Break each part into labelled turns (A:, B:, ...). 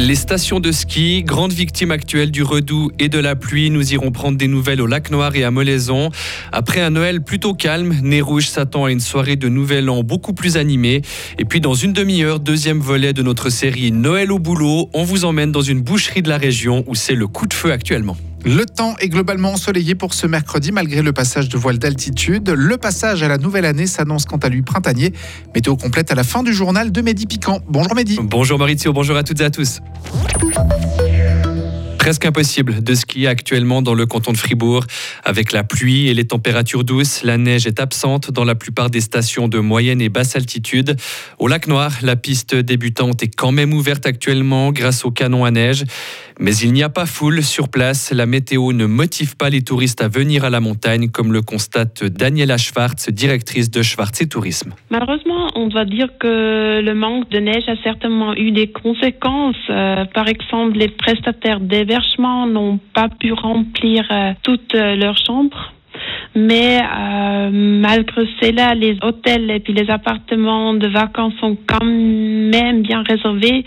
A: Les stations de ski, grandes victimes actuelles du redoux et de la pluie, nous irons prendre des nouvelles au lac Noir et à Molaison. Après un Noël plutôt calme, Nez Rouge s'attend à une soirée de Nouvel An beaucoup plus animée. Et puis dans une demi-heure, deuxième volet de notre série Noël au boulot, on vous emmène dans une boucherie de la région où c'est le coup de feu actuellement.
B: Le temps est globalement ensoleillé pour ce mercredi malgré le passage de voile d'altitude. Le passage à la nouvelle année s'annonce quant à lui printanier. Météo complète à la fin du journal de Mehdi Piquant. Bonjour Mehdi.
A: Bonjour Maurizio, bonjour à toutes et à tous. Presque impossible de skier actuellement dans le canton de Fribourg. Avec la pluie et les températures douces, la neige est absente dans la plupart des stations de moyenne et basse altitude. Au lac Noir, la piste débutante est quand même ouverte actuellement grâce au canon à neige. Mais il n'y a pas foule sur place. La météo ne motive pas les touristes à venir à la montagne, comme le constate Daniela Schwartz, directrice de Schwartz et Tourisme.
C: Malheureusement, on doit dire que le manque de neige a certainement eu des conséquences. Euh, par exemple, les prestataires n'ont pas pu remplir euh, toutes euh, leurs chambres. Mais malgré cela, les hôtels et puis les appartements de vacances sont quand même bien réservés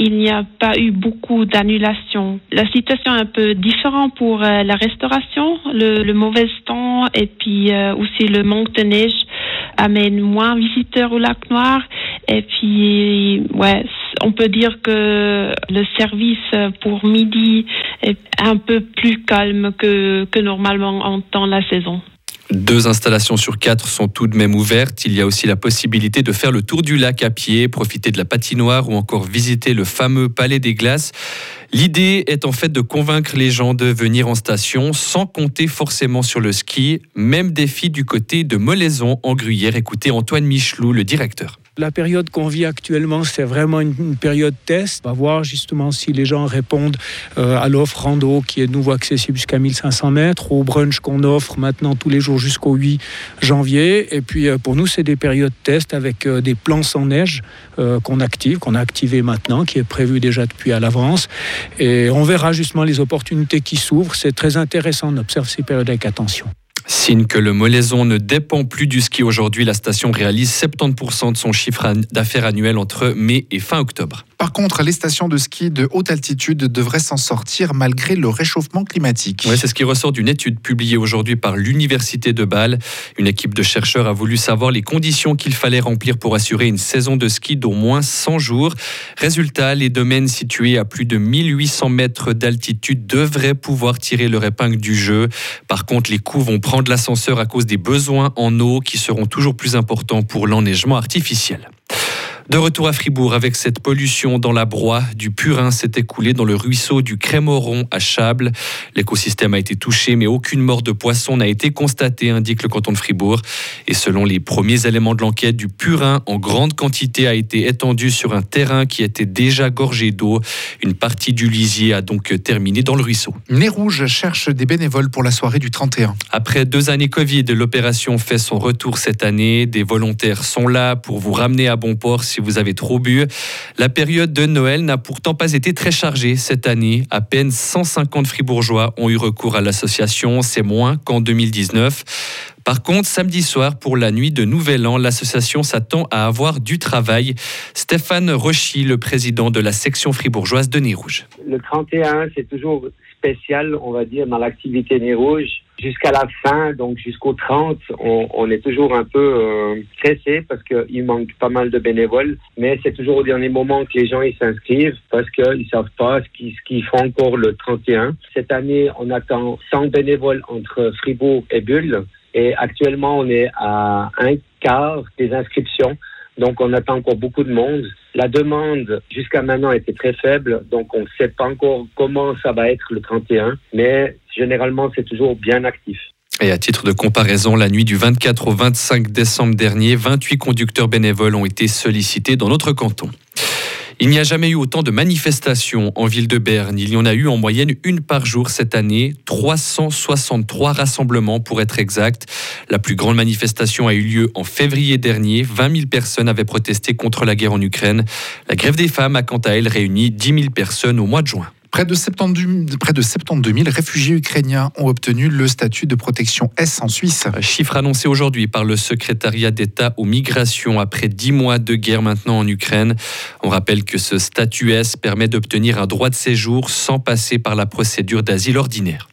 C: il n'y a pas eu beaucoup d'annulations. La situation est un peu différente pour euh, la restauration. Le, mauvais temps et puis euh, aussi le manque de neige amène moins visiteurs au lac Noir. Et puis, ouais, on peut dire que le service pour midi est un peu plus calme que, que normalement en temps la saison.
A: Deux installations sur quatre sont tout de même ouvertes. Il y a aussi la possibilité de faire le tour du lac à pied, profiter de la patinoire ou encore visiter le fameux Palais des Glaces. L'idée est en fait de convaincre les gens de venir en station sans compter forcément sur le ski. Même défi du côté de Molaison en Gruyère. Écoutez Antoine Michelou, le directeur.
D: La période qu'on vit actuellement, c'est vraiment une, période test. On va voir justement si les gens répondent euh, à l'offre rando qui est de nouveau accessible jusqu'à 1500 mètres, au brunch qu'on offre maintenant tous les jours jusqu'au 8 janvier. Et puis euh, pour nous, c'est des périodes test avec euh, des plans sans neige qu'on active, qu'on a activé maintenant, qui est prévu déjà depuis à l'avance. Et on verra justement les opportunités qui s'ouvrent. C'est très intéressant. On observe ces périodes avec attention.
A: Signe que le Molaison ne dépend plus du ski aujourd'hui, la station réalise 70% de son chiffre d'affaires annuel entre mai et fin octobre.
B: Par contre, les stations de ski de haute altitude devraient s'en sortir malgré le réchauffement climatique.
A: C'est ce qui ressort d'une étude publiée aujourd'hui par l'Université de Bâle. Une équipe de chercheurs a voulu savoir les conditions qu'il fallait remplir pour assurer une saison de ski d'au moins 100 jours. Résultat, les domaines situés à plus de 1800 mètres d'altitude devraient pouvoir tirer leur épingle du jeu. Par contre, les coûts vont prendre l'ascenseur à cause des besoins en eau qui seront toujours plus importants pour l'enneigement artificiel. De retour à Fribourg avec cette pollution dans la broie, du purin s'est écoulé dans le ruisseau du Crémoron à Chable. L'écosystème a été touché, mais aucune mort de poisson n'a été constatée, indique le canton de Fribourg. Et selon les premiers éléments de l'enquête, du purin en grande quantité a été étendu sur un terrain qui était déjà gorgé d'eau. Une partie du lisier a donc terminé dans le ruisseau.
B: Nez Rouge cherche des bénévoles pour la soirée du 31.
A: Après deux années Covid, l'opération fait son retour cette année. Des volontaires sont là pour vous ramener à bon port si vous avez trop bu. La période de Noël n'a pourtant pas été très chargée cette année. À peine 150 fribourgeois ont eu recours à l'association. C'est moins qu'en 2019. Par contre, samedi soir, pour la nuit de Nouvel An, l'association s'attend à avoir du travail. Stéphane Rochy, le président de la section fribourgeoise de Nez Rouge.
E: Le 31, c'est toujours spécial, on va dire, dans l'activité Nez Rouge. Jusqu'à la fin, donc jusqu'au 30, on, est toujours un peu euh, stressé parce qu'il manque pas mal de bénévoles. Mais c'est toujours au dernier moment que les gens s'inscrivent parce qu'ils savent pas ce qu'ils qu font encore le 31. Cette année, on attend 100 bénévoles entre Fribourg et Bulle. Et actuellement, on est à un quart des inscriptions. Donc, on attend encore beaucoup de monde. La demande, jusqu'à maintenant, était très faible. Donc, on ne sait pas encore comment ça va être le 31. Mais généralement, c'est toujours bien actif.
A: Et à titre de comparaison, la nuit du 24 au 25 décembre dernier, 28 conducteurs bénévoles ont été sollicités dans notre canton. Il n'y a jamais eu autant de manifestations en ville de Berne. Il y en a eu en moyenne une par jour cette année, 363 rassemblements pour être exact. La plus grande manifestation a eu lieu en février dernier. 20 000 personnes avaient protesté contre la guerre en Ukraine. La grève des femmes a quant à elle réuni 10 000 personnes au mois de juin.
B: Près de 72, près de 72 000 réfugiés ukrainiens ont obtenu le statut de protection S en Suisse.
A: Chiffre annoncé aujourd'hui par le secrétariat d'État aux migrations après dix mois de guerre maintenant en Ukraine. On rappelle que ce statut S permet d'obtenir un droit de séjour sans passer par la procédure d'asile ordinaire.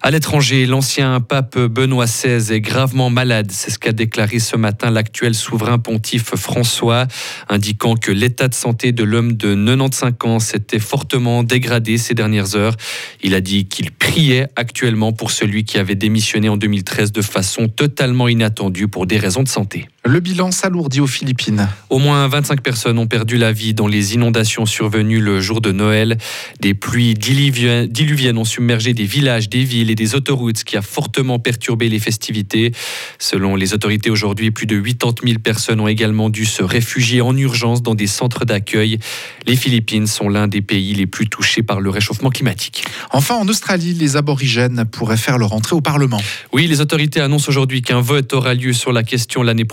A: À l'étranger, l'ancien pape Benoît XVI est gravement malade. C'est ce qu'a déclaré ce matin l'actuel souverain pontife François, indiquant que l'état de santé de l'homme de 95 ans s'était fortement dégradé ces dernières heures. Il a dit qu'il priait actuellement pour celui qui avait démissionné en 2013 de façon totalement inattendue pour des raisons de santé.
B: Le bilan s'alourdit aux Philippines.
A: Au moins 25 personnes ont perdu la vie dans les inondations survenues le jour de Noël. Des pluies diluviennes ont submergé des villages, des villes et des autoroutes, ce qui a fortement perturbé les festivités. Selon les autorités aujourd'hui, plus de 80 000 personnes ont également dû se réfugier en urgence dans des centres d'accueil. Les Philippines sont l'un des pays les plus touchés par le réchauffement climatique.
B: Enfin, en Australie, les aborigènes pourraient faire leur entrée au Parlement.
A: Oui, les autorités annoncent aujourd'hui qu'un vote aura lieu sur la question l'année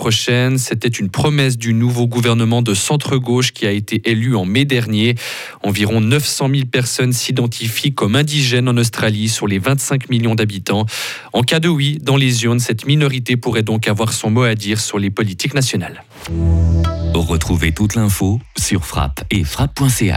A: c'était une promesse du nouveau gouvernement de centre-gauche qui a été élu en mai dernier. Environ 900 000 personnes s'identifient comme indigènes en Australie sur les 25 millions d'habitants. En cas de oui, dans les urnes, cette minorité pourrait donc avoir son mot à dire sur les politiques nationales.
F: Retrouvez toute l'info sur frappe et frappe.ch.